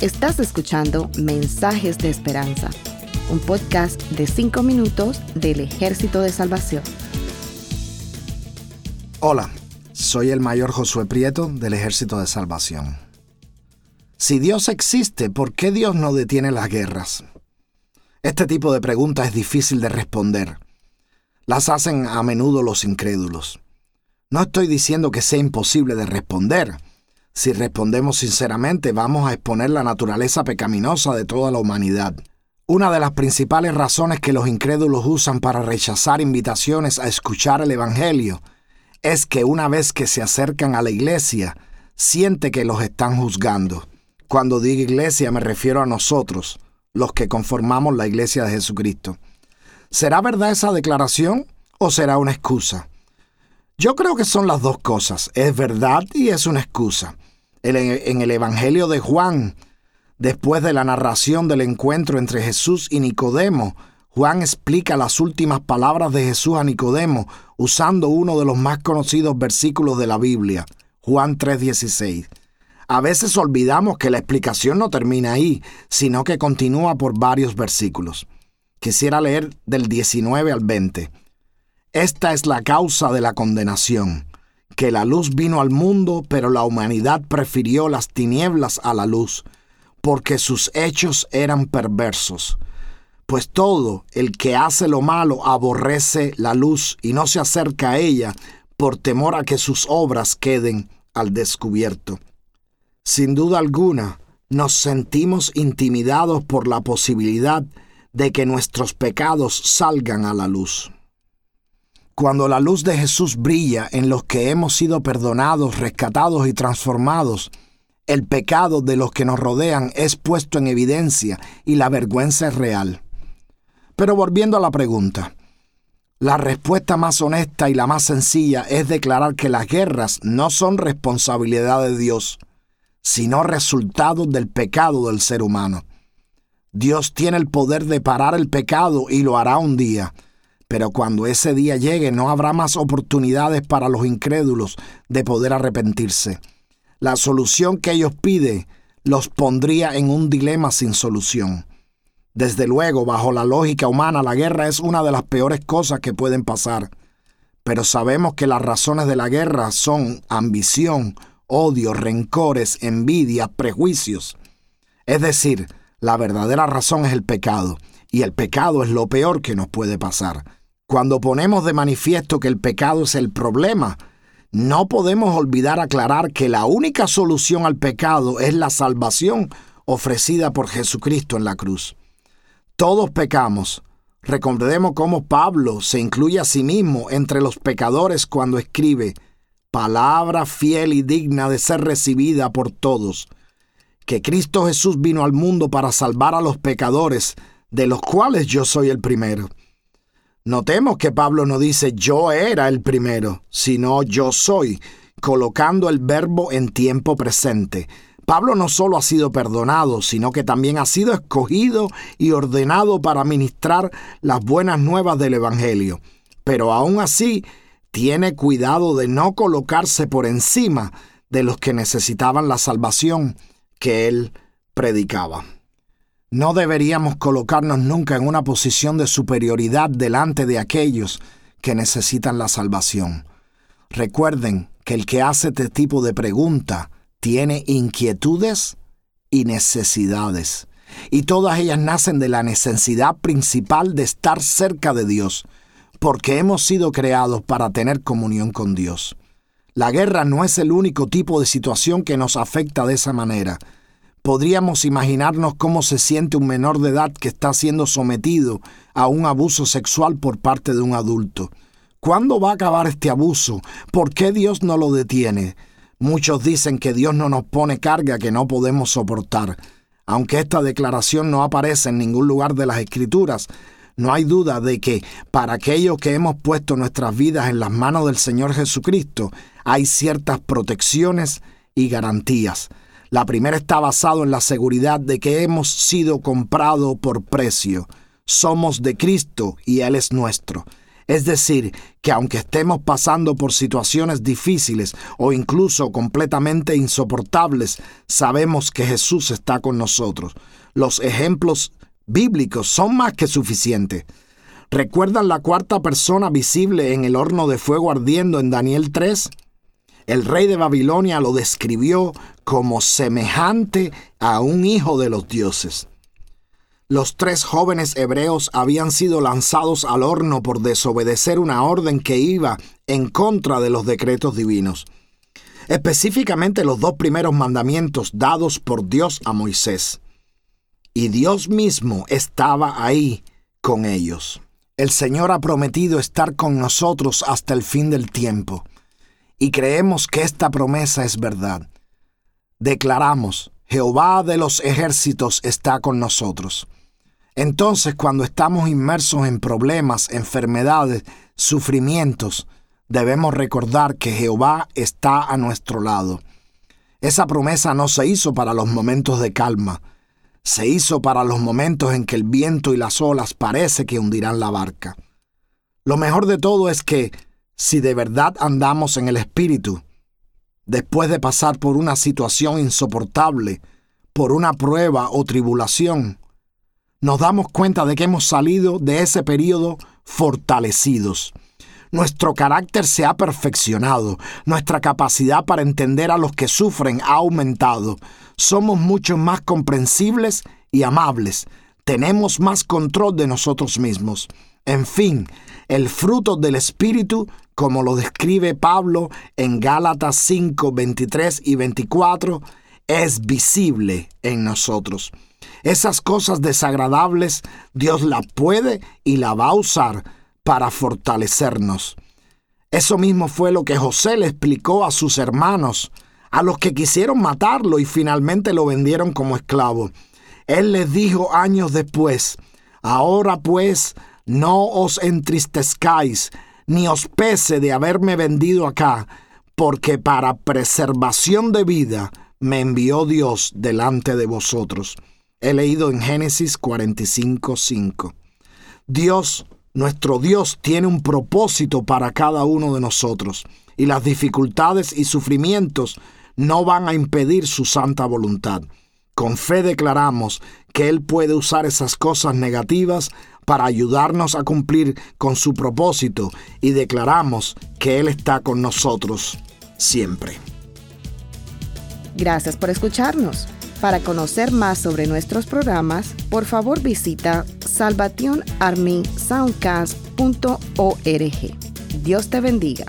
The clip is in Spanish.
Estás escuchando Mensajes de Esperanza, un podcast de 5 minutos del Ejército de Salvación. Hola, soy el mayor Josué Prieto del Ejército de Salvación. Si Dios existe, ¿por qué Dios no detiene las guerras? Este tipo de pregunta es difícil de responder. Las hacen a menudo los incrédulos. No estoy diciendo que sea imposible de responder, si respondemos sinceramente, vamos a exponer la naturaleza pecaminosa de toda la humanidad. Una de las principales razones que los incrédulos usan para rechazar invitaciones a escuchar el Evangelio es que una vez que se acercan a la iglesia, siente que los están juzgando. Cuando digo iglesia me refiero a nosotros, los que conformamos la iglesia de Jesucristo. ¿Será verdad esa declaración o será una excusa? Yo creo que son las dos cosas, es verdad y es una excusa en el Evangelio de Juan, después de la narración del encuentro entre Jesús y Nicodemo, Juan explica las últimas palabras de Jesús a Nicodemo usando uno de los más conocidos versículos de la Biblia, Juan 3:16. A veces olvidamos que la explicación no termina ahí, sino que continúa por varios versículos. Quisiera leer del 19 al 20. Esta es la causa de la condenación que la luz vino al mundo, pero la humanidad prefirió las tinieblas a la luz, porque sus hechos eran perversos. Pues todo el que hace lo malo aborrece la luz y no se acerca a ella por temor a que sus obras queden al descubierto. Sin duda alguna, nos sentimos intimidados por la posibilidad de que nuestros pecados salgan a la luz. Cuando la luz de Jesús brilla en los que hemos sido perdonados, rescatados y transformados, el pecado de los que nos rodean es puesto en evidencia y la vergüenza es real. Pero volviendo a la pregunta, la respuesta más honesta y la más sencilla es declarar que las guerras no son responsabilidad de Dios, sino resultado del pecado del ser humano. Dios tiene el poder de parar el pecado y lo hará un día pero cuando ese día llegue no habrá más oportunidades para los incrédulos de poder arrepentirse. La solución que ellos piden los pondría en un dilema sin solución. Desde luego, bajo la lógica humana, la guerra es una de las peores cosas que pueden pasar. Pero sabemos que las razones de la guerra son ambición, odio, rencores, envidia, prejuicios. Es decir, la verdadera razón es el pecado, y el pecado es lo peor que nos puede pasar. Cuando ponemos de manifiesto que el pecado es el problema, no podemos olvidar aclarar que la única solución al pecado es la salvación ofrecida por Jesucristo en la cruz. Todos pecamos. Recordemos cómo Pablo se incluye a sí mismo entre los pecadores cuando escribe, palabra fiel y digna de ser recibida por todos, que Cristo Jesús vino al mundo para salvar a los pecadores, de los cuales yo soy el primero. Notemos que Pablo no dice yo era el primero, sino yo soy, colocando el verbo en tiempo presente. Pablo no solo ha sido perdonado, sino que también ha sido escogido y ordenado para ministrar las buenas nuevas del Evangelio. Pero aún así, tiene cuidado de no colocarse por encima de los que necesitaban la salvación que él predicaba. No deberíamos colocarnos nunca en una posición de superioridad delante de aquellos que necesitan la salvación. Recuerden que el que hace este tipo de pregunta tiene inquietudes y necesidades. Y todas ellas nacen de la necesidad principal de estar cerca de Dios, porque hemos sido creados para tener comunión con Dios. La guerra no es el único tipo de situación que nos afecta de esa manera podríamos imaginarnos cómo se siente un menor de edad que está siendo sometido a un abuso sexual por parte de un adulto. ¿Cuándo va a acabar este abuso? ¿Por qué Dios no lo detiene? Muchos dicen que Dios no nos pone carga que no podemos soportar. Aunque esta declaración no aparece en ningún lugar de las Escrituras, no hay duda de que para aquellos que hemos puesto nuestras vidas en las manos del Señor Jesucristo, hay ciertas protecciones y garantías. La primera está basada en la seguridad de que hemos sido comprados por precio. Somos de Cristo y Él es nuestro. Es decir, que aunque estemos pasando por situaciones difíciles o incluso completamente insoportables, sabemos que Jesús está con nosotros. Los ejemplos bíblicos son más que suficientes. ¿Recuerdan la cuarta persona visible en el horno de fuego ardiendo en Daniel 3? El rey de Babilonia lo describió como semejante a un hijo de los dioses. Los tres jóvenes hebreos habían sido lanzados al horno por desobedecer una orden que iba en contra de los decretos divinos, específicamente los dos primeros mandamientos dados por Dios a Moisés. Y Dios mismo estaba ahí con ellos. El Señor ha prometido estar con nosotros hasta el fin del tiempo y creemos que esta promesa es verdad. Declaramos, Jehová de los ejércitos está con nosotros. Entonces, cuando estamos inmersos en problemas, enfermedades, sufrimientos, debemos recordar que Jehová está a nuestro lado. Esa promesa no se hizo para los momentos de calma, se hizo para los momentos en que el viento y las olas parece que hundirán la barca. Lo mejor de todo es que si de verdad andamos en el Espíritu, después de pasar por una situación insoportable, por una prueba o tribulación, nos damos cuenta de que hemos salido de ese periodo fortalecidos. Nuestro carácter se ha perfeccionado, nuestra capacidad para entender a los que sufren ha aumentado, somos mucho más comprensibles y amables, tenemos más control de nosotros mismos. En fin, el fruto del Espíritu, como lo describe Pablo en Gálatas 5, 23 y 24, es visible en nosotros. Esas cosas desagradables Dios la puede y la va a usar para fortalecernos. Eso mismo fue lo que José le explicó a sus hermanos, a los que quisieron matarlo y finalmente lo vendieron como esclavo. Él les dijo años después, Ahora pues no os entristezcáis, ni os pese de haberme vendido acá, porque para preservación de vida me envió Dios delante de vosotros. He leído en Génesis 45:5. Dios, nuestro Dios, tiene un propósito para cada uno de nosotros, y las dificultades y sufrimientos no van a impedir su santa voluntad. Con fe declaramos que Él puede usar esas cosas negativas para ayudarnos a cumplir con su propósito y declaramos que Él está con nosotros siempre. Gracias por escucharnos. Para conocer más sobre nuestros programas, por favor visita salvationarmysoundcast.org. Dios te bendiga.